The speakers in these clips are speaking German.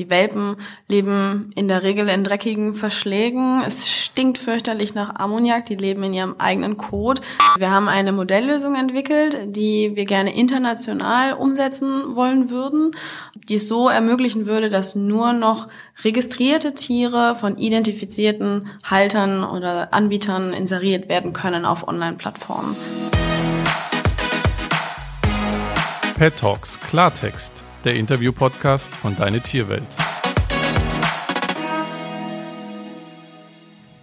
die Welpen leben in der Regel in dreckigen Verschlägen. Es stinkt fürchterlich nach Ammoniak. Die leben in ihrem eigenen Kot. Wir haben eine Modelllösung entwickelt, die wir gerne international umsetzen wollen würden, die es so ermöglichen würde, dass nur noch registrierte Tiere von identifizierten Haltern oder Anbietern inseriert werden können auf Online-Plattformen. Pet Talks Klartext, der Interview-Podcast von Deine Tierwelt.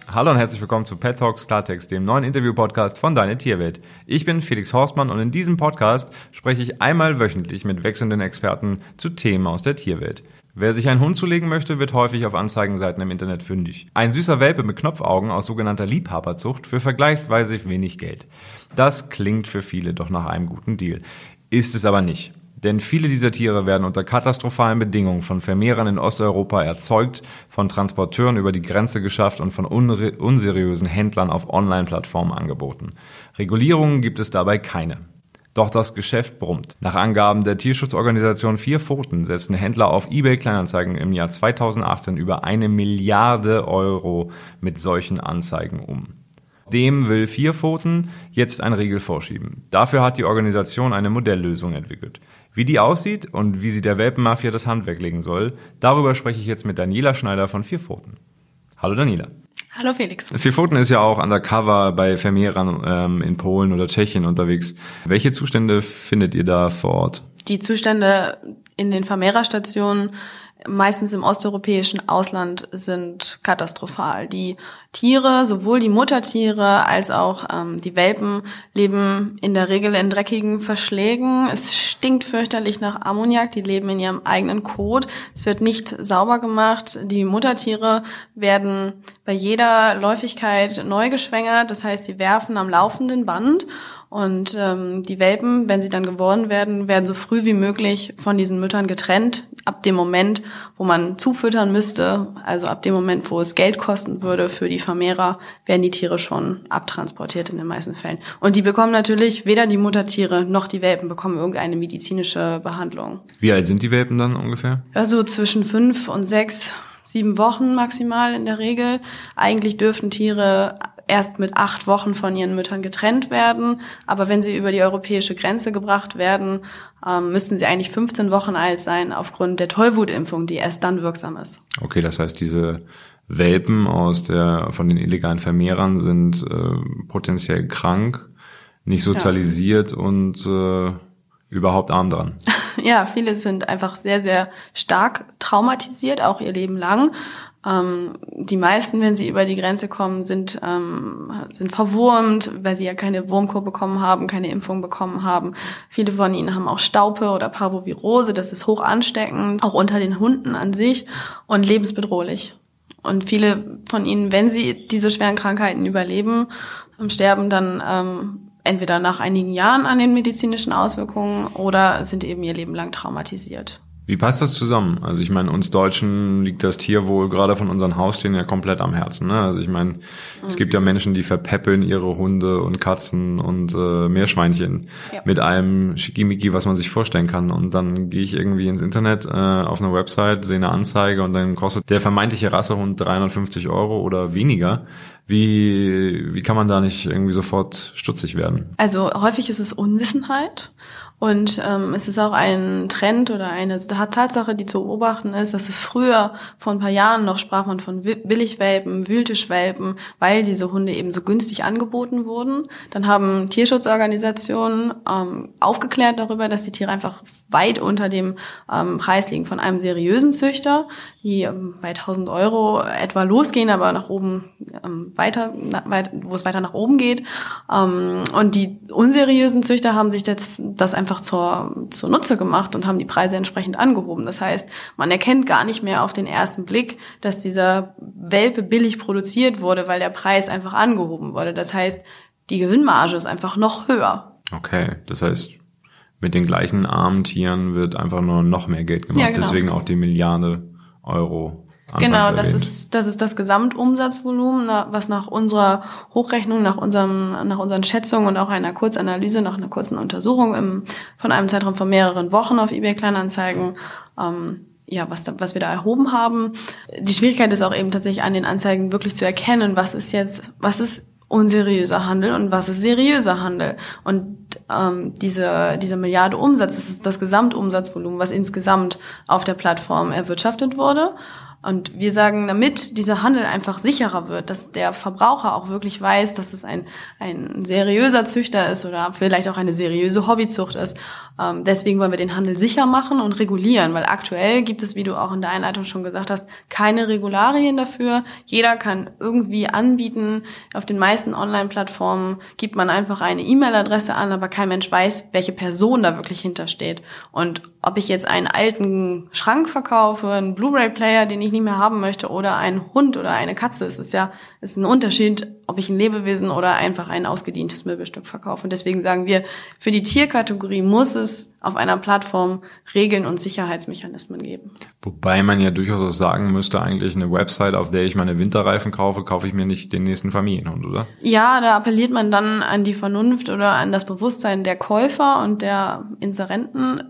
Hallo und herzlich willkommen zu Pet Talks Klartext, dem neuen Interview-Podcast von Deine Tierwelt. Ich bin Felix Horstmann und in diesem Podcast spreche ich einmal wöchentlich mit wechselnden Experten zu Themen aus der Tierwelt. Wer sich einen Hund zulegen möchte, wird häufig auf Anzeigenseiten im Internet fündig. Ein süßer Welpe mit Knopfaugen aus sogenannter Liebhaberzucht für vergleichsweise wenig Geld. Das klingt für viele doch nach einem guten Deal. Ist es aber nicht. Denn viele dieser Tiere werden unter katastrophalen Bedingungen von Vermehrern in Osteuropa erzeugt, von Transporteuren über die Grenze geschafft und von unseriösen Händlern auf Online-Plattformen angeboten. Regulierungen gibt es dabei keine. Doch das Geschäft brummt. Nach Angaben der Tierschutzorganisation Vier Pfoten setzten Händler auf eBay Kleinanzeigen im Jahr 2018 über eine Milliarde Euro mit solchen Anzeigen um. Dem will Vierpfoten jetzt ein Riegel vorschieben. Dafür hat die Organisation eine Modelllösung entwickelt. Wie die aussieht und wie sie der Welpenmafia das Handwerk legen soll, darüber spreche ich jetzt mit Daniela Schneider von Vierpfoten. Hallo Daniela. Hallo Felix. Vierpfoten ist ja auch undercover bei Vermehrern ähm, in Polen oder Tschechien unterwegs. Welche Zustände findet ihr da vor Ort? Die Zustände in den Vermehrerstationen meistens im osteuropäischen Ausland sind katastrophal. Die Tiere, sowohl die Muttertiere als auch ähm, die Welpen, leben in der Regel in dreckigen Verschlägen. Es stinkt fürchterlich nach Ammoniak. Die leben in ihrem eigenen Kot. Es wird nicht sauber gemacht. Die Muttertiere werden bei jeder Läufigkeit neu geschwängert. Das heißt, sie werfen am laufenden Band und ähm, die Welpen, wenn sie dann geboren werden, werden so früh wie möglich von diesen Müttern getrennt. Ab dem Moment, wo man zufüttern müsste, also ab dem Moment, wo es Geld kosten würde für die Vermehrer, werden die Tiere schon abtransportiert in den meisten Fällen. Und die bekommen natürlich weder die Muttertiere noch die Welpen bekommen irgendeine medizinische Behandlung. Wie alt sind die Welpen dann ungefähr? Also zwischen fünf und sechs sieben Wochen maximal in der Regel. Eigentlich dürften Tiere erst mit acht Wochen von ihren Müttern getrennt werden. Aber wenn sie über die europäische Grenze gebracht werden, ähm, müssen sie eigentlich 15 Wochen alt sein aufgrund der Tollwutimpfung, die erst dann wirksam ist. Okay, das heißt, diese Welpen aus der, von den illegalen Vermehrern sind äh, potenziell krank, nicht sozialisiert ja. und äh, überhaupt arm dran. Ja, viele sind einfach sehr, sehr stark traumatisiert, auch ihr Leben lang. Ähm, die meisten, wenn sie über die Grenze kommen, sind, ähm, sind verwurmt, weil sie ja keine Wurmkur bekommen haben, keine Impfung bekommen haben. Viele von ihnen haben auch Staupe oder Parvovirose, das ist hoch ansteckend, auch unter den Hunden an sich und lebensbedrohlich. Und viele von ihnen, wenn sie diese schweren Krankheiten überleben, ähm, sterben dann ähm, entweder nach einigen Jahren an den medizinischen Auswirkungen oder sind eben ihr Leben lang traumatisiert. Wie passt das zusammen? Also ich meine, uns Deutschen liegt das Tierwohl gerade von unseren Haustieren ja komplett am Herzen. Ne? Also ich meine, mhm. es gibt ja Menschen, die verpäppeln ihre Hunde und Katzen und äh, Meerschweinchen ja. mit allem Schickimicki, was man sich vorstellen kann. Und dann gehe ich irgendwie ins Internet äh, auf eine Website, sehe eine Anzeige und dann kostet der vermeintliche Rassehund 350 Euro oder weniger. Wie, wie kann man da nicht irgendwie sofort stutzig werden? Also häufig ist es Unwissenheit. Und ähm, es ist auch ein Trend oder eine Tatsache, die zu beobachten ist, dass es früher, vor ein paar Jahren noch, sprach man von Billigwelpen, Wühltischwelpen, weil diese Hunde eben so günstig angeboten wurden. Dann haben Tierschutzorganisationen ähm, aufgeklärt darüber, dass die Tiere einfach weit unter dem ähm, Preis liegen von einem seriösen Züchter, die ähm, bei 1000 Euro etwa losgehen, aber nach oben ähm, weiter, na, weit, wo es weiter nach oben geht. Ähm, und die unseriösen Züchter haben sich jetzt das einfach zur, zur Nutze gemacht und haben die Preise entsprechend angehoben. Das heißt, man erkennt gar nicht mehr auf den ersten Blick, dass dieser Welpe billig produziert wurde, weil der Preis einfach angehoben wurde. Das heißt, die Gewinnmarge ist einfach noch höher. Okay, das heißt, mit den gleichen armen Tieren wird einfach nur noch mehr Geld gemacht. Ja, genau. Deswegen auch die Milliarde Euro. Genau, das ist, das ist das Gesamtumsatzvolumen, was nach unserer Hochrechnung, nach, unserem, nach unseren Schätzungen und auch einer Kurzanalyse, nach einer kurzen Untersuchung im, von einem Zeitraum von mehreren Wochen auf eBay Kleinanzeigen ähm, ja, was, da, was wir da erhoben haben. Die Schwierigkeit ist auch eben tatsächlich an den Anzeigen wirklich zu erkennen, was ist jetzt, was ist unseriöser Handel und was ist seriöser Handel. Und ähm, diese, diese Milliarde Umsatz, das ist das Gesamtumsatzvolumen, was insgesamt auf der Plattform erwirtschaftet wurde. Und wir sagen, damit dieser Handel einfach sicherer wird, dass der Verbraucher auch wirklich weiß, dass es ein, ein seriöser Züchter ist oder vielleicht auch eine seriöse Hobbyzucht ist. Ähm, deswegen wollen wir den Handel sicher machen und regulieren, weil aktuell gibt es, wie du auch in der Einleitung schon gesagt hast, keine Regularien dafür. Jeder kann irgendwie anbieten. Auf den meisten Online-Plattformen gibt man einfach eine E-Mail-Adresse an, aber kein Mensch weiß, welche Person da wirklich hintersteht. Und ob ich jetzt einen alten Schrank verkaufe, einen Blu-ray-Player, den ich nicht mehr haben möchte, oder einen Hund oder eine Katze, es ist ja ist ein Unterschied, ob ich ein Lebewesen oder einfach ein ausgedientes Möbelstück verkaufe. Und deswegen sagen wir, für die Tierkategorie muss es auf einer Plattform Regeln und Sicherheitsmechanismen geben. Wobei man ja durchaus sagen müsste, eigentlich eine Website, auf der ich meine Winterreifen kaufe, kaufe ich mir nicht den nächsten Familienhund, oder? Ja, da appelliert man dann an die Vernunft oder an das Bewusstsein der Käufer und der Inserenten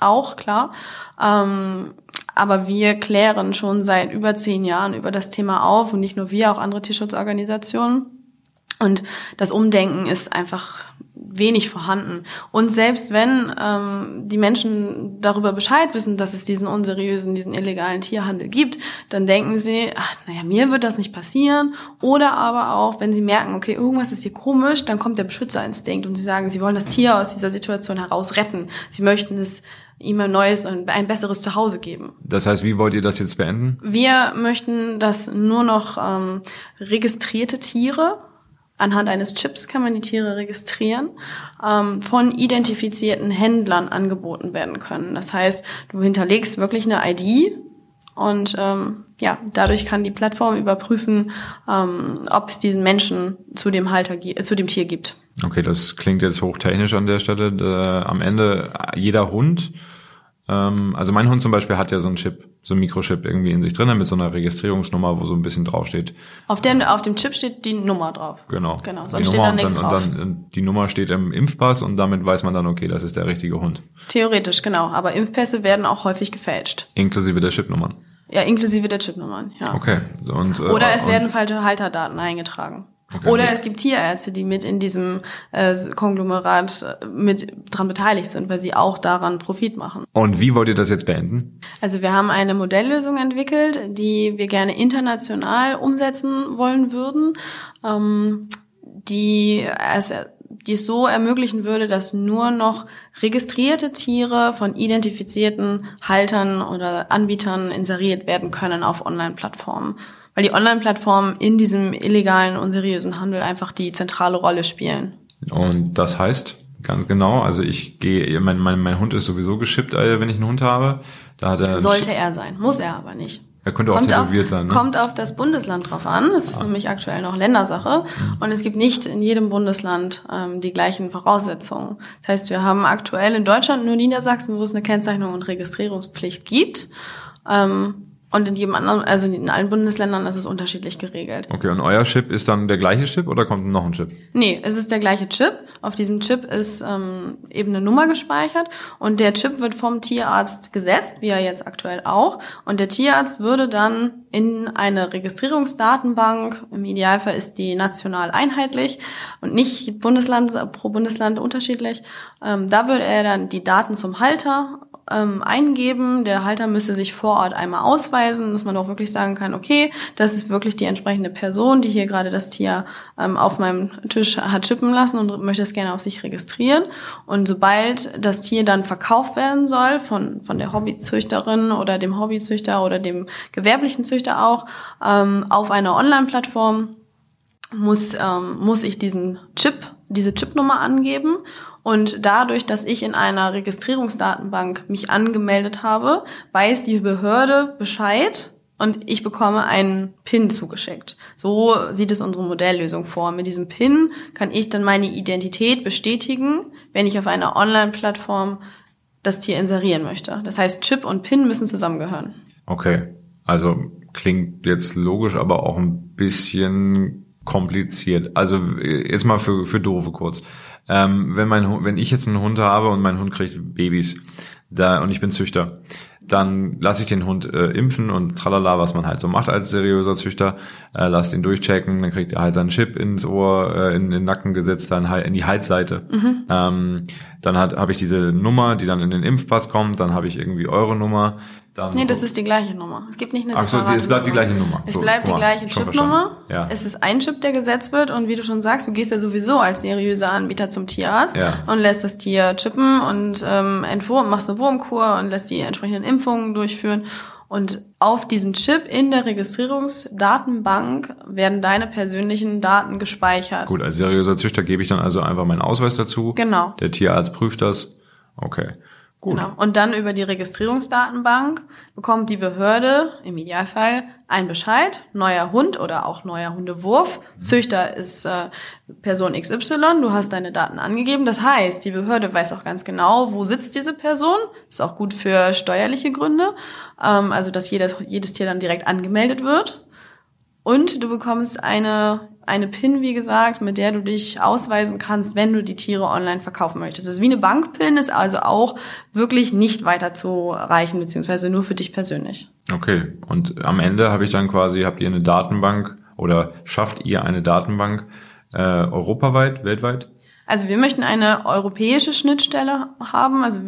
auch, klar. Ähm, aber wir klären schon seit über zehn Jahren über das Thema auf und nicht nur wir, auch andere Tierschutzorganisationen. Und das Umdenken ist einfach wenig vorhanden. Und selbst wenn ähm, die Menschen darüber Bescheid wissen, dass es diesen unseriösen, diesen illegalen Tierhandel gibt, dann denken sie, ach, naja, mir wird das nicht passieren. Oder aber auch, wenn sie merken, okay, irgendwas ist hier komisch, dann kommt der Beschützerinstinkt und sie sagen, sie wollen das Tier aus dieser Situation heraus retten. Sie möchten es ihm ein neues und ein besseres Zuhause geben. Das heißt, wie wollt ihr das jetzt beenden? Wir möchten, dass nur noch ähm, registrierte Tiere Anhand eines Chips kann man die Tiere registrieren, ähm, von identifizierten Händlern angeboten werden können. Das heißt, du hinterlegst wirklich eine ID und ähm, ja, dadurch kann die Plattform überprüfen, ähm, ob es diesen Menschen zu dem Halter, äh, zu dem Tier gibt. Okay, das klingt jetzt hochtechnisch an der Stelle. Äh, am Ende jeder Hund ähm, also mein Hund zum Beispiel hat ja so einen Chip, so einen Mikrochip irgendwie in sich drin, mit so einer Registrierungsnummer, wo so ein bisschen draufsteht. Auf, der, auf dem Chip steht die Nummer drauf. Genau. Genau, sonst steht da nichts drauf. Und dann die Nummer steht im Impfpass und damit weiß man dann, okay, das ist der richtige Hund. Theoretisch, genau. Aber Impfpässe werden auch häufig gefälscht. Inklusive der Chipnummern. Ja, inklusive der Chipnummern, ja. Okay. Und, äh, Oder es werden falsche Halterdaten eingetragen. Okay. Oder es gibt Tierärzte, die mit in diesem äh, Konglomerat äh, mit dran beteiligt sind, weil sie auch daran Profit machen. Und wie wollt ihr das jetzt beenden? Also wir haben eine Modelllösung entwickelt, die wir gerne international umsetzen wollen würden, ähm, die es die es so ermöglichen würde, dass nur noch registrierte Tiere von identifizierten Haltern oder Anbietern inseriert werden können auf Online-Plattformen weil die Online-Plattformen in diesem illegalen, unseriösen Handel einfach die zentrale Rolle spielen. Und das heißt? Ganz genau. Also ich gehe, mein, mein, mein Hund ist sowieso geschippt, äh, wenn ich einen Hund habe. Da hat er Sollte er sein, muss er aber nicht. Er könnte auch tätowiert sein. Ne? Kommt auf das Bundesland drauf an. Das ist ah. nämlich aktuell noch Ländersache. Mhm. Und es gibt nicht in jedem Bundesland ähm, die gleichen Voraussetzungen. Das heißt, wir haben aktuell in Deutschland nur Niedersachsen, wo es eine Kennzeichnung und Registrierungspflicht gibt. Ähm, und in jedem anderen, also in allen Bundesländern ist es unterschiedlich geregelt. Okay, und euer Chip ist dann der gleiche Chip oder kommt noch ein Chip? Nee, es ist der gleiche Chip. Auf diesem Chip ist ähm, eben eine Nummer gespeichert und der Chip wird vom Tierarzt gesetzt, wie er jetzt aktuell auch. Und der Tierarzt würde dann in eine Registrierungsdatenbank, im Idealfall ist die national einheitlich und nicht Bundesland pro Bundesland unterschiedlich, ähm, da würde er dann die Daten zum Halter ähm, eingeben. Der Halter müsste sich vor Ort einmal ausweisen, dass man auch wirklich sagen kann, okay, das ist wirklich die entsprechende Person, die hier gerade das Tier ähm, auf meinem Tisch hat chippen lassen und möchte es gerne auf sich registrieren. Und sobald das Tier dann verkauft werden soll von, von der Hobbyzüchterin oder dem Hobbyzüchter oder dem gewerblichen Züchter auch ähm, auf einer Online-Plattform, muss, ähm, muss ich diesen Chip, diese Chipnummer angeben und dadurch, dass ich in einer Registrierungsdatenbank mich angemeldet habe, weiß die Behörde Bescheid und ich bekomme einen PIN zugeschickt. So sieht es unsere Modelllösung vor. Mit diesem PIN kann ich dann meine Identität bestätigen, wenn ich auf einer Online-Plattform das Tier inserieren möchte. Das heißt, Chip und PIN müssen zusammengehören. Okay, also klingt jetzt logisch, aber auch ein bisschen kompliziert. Also jetzt mal für, für Doofe kurz. Ähm, wenn, mein, wenn ich jetzt einen Hund habe und mein Hund kriegt Babys, da, und ich bin Züchter, dann lasse ich den Hund äh, impfen und tralala, was man halt so macht als seriöser Züchter, äh, lass ihn durchchecken, dann kriegt er halt seinen Chip ins Ohr, äh, in, in den Nacken gesetzt, dann halt in die Halsseite. Mhm. Ähm, dann habe ich diese Nummer, die dann in den Impfpass kommt, dann habe ich irgendwie eure Nummer. Dann nee, das ist die gleiche Nummer. Es gibt nicht eine Ach so, die, es bleibt die gleiche Nummer. Es so, bleibt die gleiche Chipnummer. Ja. Es ist ein Chip, der gesetzt wird und wie du schon sagst, du gehst ja sowieso als seriöser Anbieter zum Tierarzt Ja. und lässt das Tier chippen und ähm, entwurm, machst eine Wurmkur und lässt die entsprechenden Impfungen durchführen. Und auf diesem Chip in der Registrierungsdatenbank werden deine persönlichen Daten gespeichert. Gut, als seriöser Züchter gebe ich dann also einfach meinen Ausweis dazu. Genau. Der Tierarzt prüft das. Okay. Gut. Genau. Und dann über die Registrierungsdatenbank bekommt die Behörde im Idealfall einen Bescheid, neuer Hund oder auch neuer Hundewurf. Züchter ist äh, Person XY, du hast deine Daten angegeben. Das heißt, die Behörde weiß auch ganz genau, wo sitzt diese Person. Ist auch gut für steuerliche Gründe. Ähm, also, dass jedes, jedes Tier dann direkt angemeldet wird. Und du bekommst eine, eine PIN, wie gesagt, mit der du dich ausweisen kannst, wenn du die Tiere online verkaufen möchtest. Das ist wie eine Bank-PIN, ist also auch wirklich nicht weiter zu reichen, beziehungsweise nur für dich persönlich. Okay. Und am Ende habe ich dann quasi, habt ihr eine Datenbank oder schafft ihr eine Datenbank äh, europaweit, weltweit? Also wir möchten eine europäische Schnittstelle haben. Also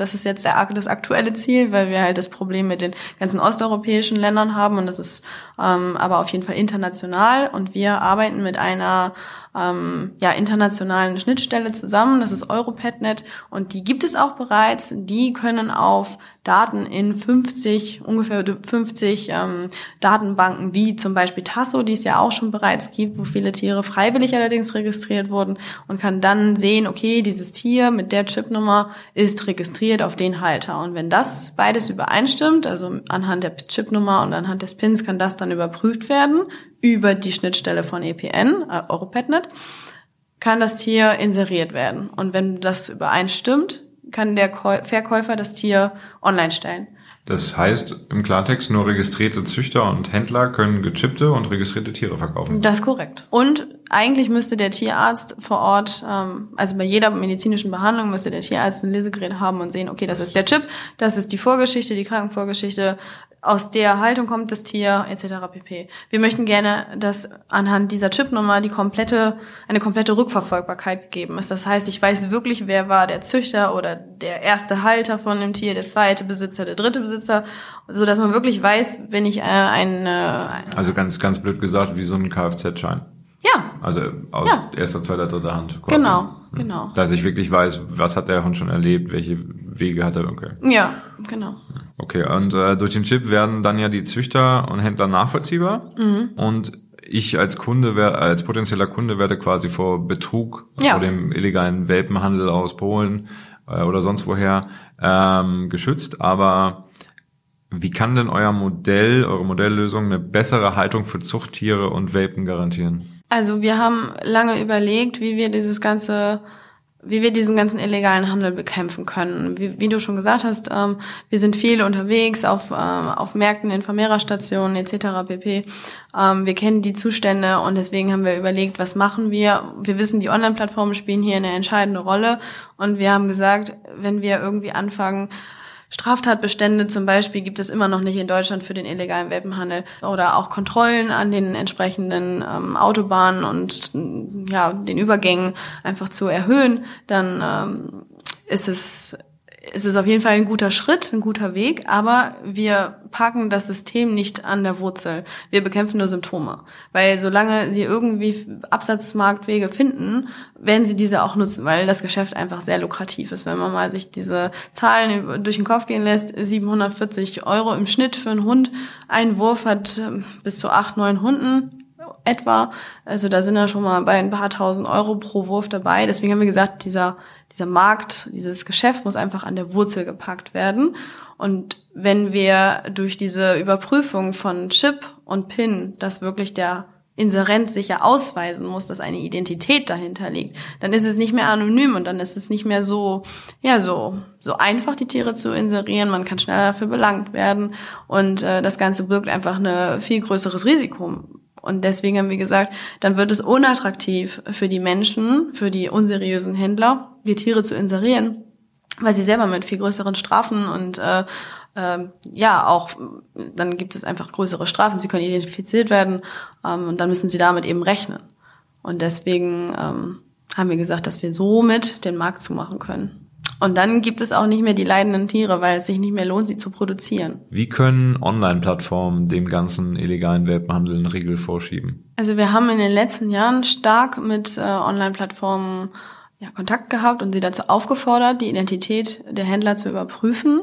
das ist jetzt der, das aktuelle Ziel, weil wir halt das Problem mit den ganzen osteuropäischen Ländern haben und das ist ähm, aber auf jeden Fall international. Und wir arbeiten mit einer ähm, ja, internationalen Schnittstelle zusammen. Das ist EuroPetNet und die gibt es auch bereits. Die können auf Daten in 50, ungefähr 50 ähm, Datenbanken, wie zum Beispiel Tasso, die es ja auch schon bereits gibt, wo viele Tiere freiwillig allerdings registriert wurden und kann dann sehen, okay, dieses Tier mit der Chipnummer ist registriert auf den Halter. Und wenn das beides übereinstimmt, also anhand der Chipnummer und anhand des Pins kann das dann überprüft werden über die Schnittstelle von EPN, äh, EuroPetNet, kann das Tier inseriert werden. Und wenn das übereinstimmt, kann der Käu Verkäufer das Tier online stellen. Das heißt im Klartext, nur registrierte Züchter und Händler können gechippte und registrierte Tiere verkaufen. Das ist korrekt. Und eigentlich müsste der Tierarzt vor Ort, ähm, also bei jeder medizinischen Behandlung müsste der Tierarzt ein Lesegerät haben und sehen, okay, das ist der Chip, das ist die Vorgeschichte, die Krankenvorgeschichte, aus der Haltung kommt das Tier etc. pp. Wir möchten gerne, dass anhand dieser Chipnummer die komplette eine komplette Rückverfolgbarkeit gegeben ist. Das heißt, ich weiß wirklich, wer war der Züchter oder der erste Halter von dem Tier, der zweite Besitzer, der dritte Besitzer, so dass man wirklich weiß, wenn ich äh, eine, eine Also ganz, ganz blöd gesagt, wie so ein Kfz-Schein. ja Also aus Ja. erster, zweiter, dritter Hand. Quasi. genau genau Dass ich wirklich weiß, was hat der Hund schon erlebt, welche Wege hat er, okay. ja genau Okay, und äh, durch den Chip werden dann ja die Züchter und Händler nachvollziehbar. Mhm. Und ich als Kunde, wer- als potenzieller Kunde werde quasi vor Betrug, Ja. vor dem illegalen Welpenhandel aus Polen äh, oder sonst woher ähm, geschützt. Aber wie kann denn euer Modell, eure Modelllösung eine bessere Haltung für Zuchttiere und Welpen garantieren? Also wir haben lange überlegt, wie wir dieses ganze, wie wir diesen ganzen illegalen Handel bekämpfen können. Wie, wie du schon gesagt hast, ähm, wir sind viel unterwegs auf, ähm, auf Märkten, in Vermehrerstationen etc. pp. Ähm, wir kennen die Zustände und deswegen haben wir überlegt, was machen wir. Wir wissen, die Online-Plattformen spielen hier eine entscheidende Rolle und wir haben gesagt, wenn wir irgendwie anfangen, Straftatbestände zum Beispiel gibt es immer noch nicht in Deutschland für den illegalen Welpenhandel oder auch Kontrollen an den entsprechenden ähm, Autobahnen und ja den Übergängen einfach zu erhöhen, dann ähm, ist es ist es auf jeden Fall ein guter Schritt, ein guter Weg, aber wir packen das System nicht an der Wurzel. Wir bekämpfen nur Symptome. Weil solange sie irgendwie Absatzmarktwege finden, werden sie diese auch nutzen, weil das Geschäft einfach sehr lukrativ ist. Wenn man mal sich diese Zahlen durch den Kopf gehen lässt, 740 Euro im Schnitt für einen Hund. Ein Wurf hat ähm, bis zu acht, neun Hunden etwa. Also da sind ja schon mal bei ein paar tausend Euro pro Wurf dabei. Deswegen haben wir gesagt, dieser, dieser Markt, dieses Geschäft muss einfach an der Wurzel gepackt werden. Und wenn wir durch diese Überprüfung von Chip und PIN, dass wirklich der Inserent sich ja ausweisen muss, dass eine Identität dahinter liegt, dann ist es nicht mehr anonym und dann ist es nicht mehr so, ja, so, so einfach, die Tiere zu inserieren. Man kann schneller dafür belangt werden und äh, das Ganze birgt einfach ein viel größeres Risiko. Und deswegen haben wir gesagt, dann wird es unattraktiv für die Menschen, für die unseriösen Händler, die Tiere zu inserieren, weil sie selber mit viel größeren Strafen und äh, äh, ja auch dann gibt es einfach größere Strafen. Sie können identifiziert werden ähm, und dann müssen sie damit eben rechnen. Und deswegen ähm, haben wir gesagt, dass wir somit den Markt zumachen können. Und dann gibt es auch nicht mehr die leidenden Tiere, weil es sich nicht mehr lohnt, sie zu produzieren. Wie können Online-Plattformen dem ganzen illegalen Welpenhandel einen Riegel vorschieben? Also wir haben in den letzten Jahren stark mit äh, Online-Plattformen ja, Kontakt gehabt und sie dazu aufgefordert, die Identität der Händler zu überprüfen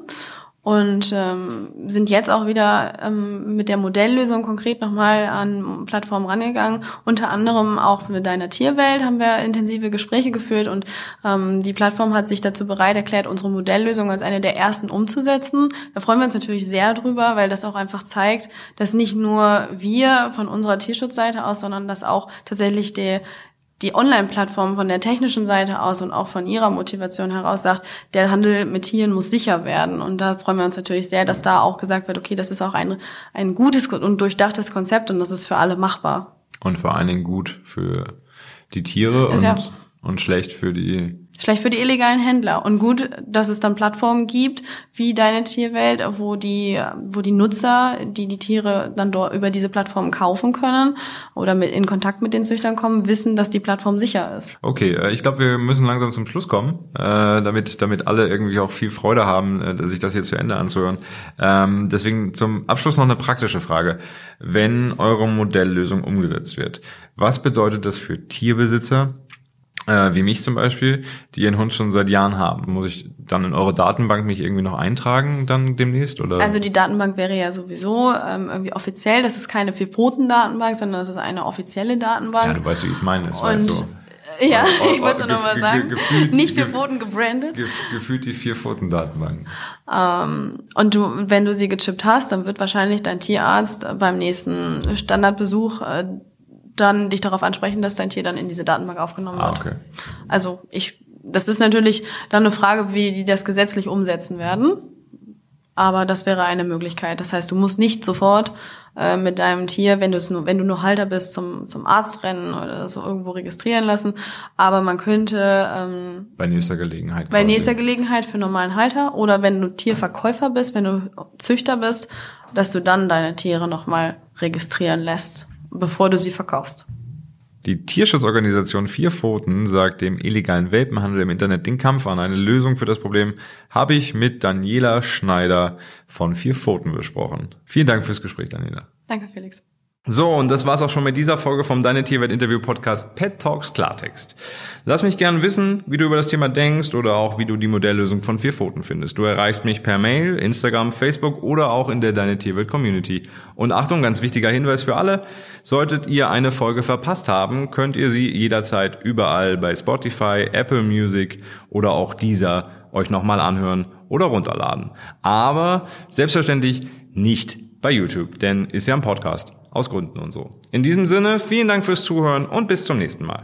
und ähm, sind jetzt auch wieder ähm, mit der Modelllösung konkret nochmal an Plattformen rangegangen. Unter anderem auch mit deiner Tierwelt haben wir intensive Gespräche geführt und ähm, die Plattform hat sich dazu bereit erklärt, unsere Modelllösung als eine der ersten umzusetzen. Da freuen wir uns natürlich sehr drüber, weil das auch einfach zeigt, dass nicht nur wir von unserer Tierschutzseite aus, sondern dass auch tatsächlich der die Online-Plattform von der technischen Seite aus und auch von ihrer Motivation heraus sagt, der Handel mit Tieren muss sicher werden. Und da freuen wir uns natürlich sehr, dass da auch gesagt wird, okay, das ist auch ein, ein gutes und durchdachtes Konzept und das ist für alle machbar. Und vor allen Dingen gut für die Tiere und, ja und schlecht für die Schlecht für die illegalen Händler und gut, dass es dann Plattformen gibt wie deine Tierwelt, wo die, wo die Nutzer, die die Tiere dann dort über diese Plattformen kaufen können oder mit in Kontakt mit den Züchtern kommen, wissen, dass die Plattform sicher ist. Okay, äh, ich glaube, wir müssen langsam zum Schluss kommen, äh, damit damit alle irgendwie auch viel Freude haben, äh, sich das hier zu Ende anzuhören. Ähm, deswegen zum Abschluss noch eine praktische Frage: Wenn eure Modelllösung umgesetzt wird, was bedeutet das für Tierbesitzer? Äh, wie mich zum Beispiel, die ihren Hund schon seit Jahren haben. Muss ich dann in eure Datenbank mich irgendwie noch eintragen dann demnächst? Oder? Also die Datenbank wäre ja sowieso ähm, irgendwie offiziell. Das ist keine Vier-Pfoten-Datenbank, sondern das ist eine offizielle Datenbank. Ja, du weißt, wie ich es meine. Es Und so ja, ich wollte es nochmal sagen. Gefühlt, nicht vier Pfoten gebrandet. Gefühlt die vier Pfoten Datenbank. Ähm, und du, wenn du sie gechippt hast, dann wird wahrscheinlich dein Tierarzt beim nächsten Standardbesuch äh, dann dich darauf ansprechen, dass dein Tier dann in diese Datenbank aufgenommen ah, wird. Okay. Also ich, das ist natürlich dann eine Frage, wie die das gesetzlich umsetzen werden. Aber das wäre eine Möglichkeit. Das heißt, du musst nicht sofort äh, mit deinem Tier, wenn du es nur, wenn du nur Halter bist, zum zum Arzt rennen oder das irgendwo registrieren lassen. Aber man könnte ähm, bei nächster Gelegenheit bei quasi. nächster Gelegenheit für normalen Halter oder wenn du Tierverkäufer bist, wenn du Züchter bist, dass du dann deine Tiere nochmal registrieren lässt bevor du sie verkaufst. Die Tierschutzorganisation Vier Pfoten sagt dem illegalen Welpenhandel im Internet den Kampf an. Eine Lösung für das Problem habe ich mit Daniela Schneider von Vier Pfoten besprochen. Vielen Dank fürs Gespräch, Daniela. Danke, Felix. So, und das war's auch schon mit dieser Folge vom Deine Tierwelt Interview Podcast Pet Talks Klartext. Lass mich gern wissen, wie du über das Thema denkst oder auch wie du die Modelllösung von vier Pfoten findest. Du erreichst mich per Mail, Instagram, Facebook oder auch in der Deine Tierwelt Community. Und Achtung, ganz wichtiger Hinweis für alle. Solltet ihr eine Folge verpasst haben, könnt ihr sie jederzeit überall bei Spotify, Apple Music oder auch dieser euch nochmal anhören oder runterladen. Aber selbstverständlich nicht bei YouTube, denn ist ja ein Podcast. Aus Gründen und so. In diesem Sinne, vielen Dank fürs Zuhören und bis zum nächsten Mal.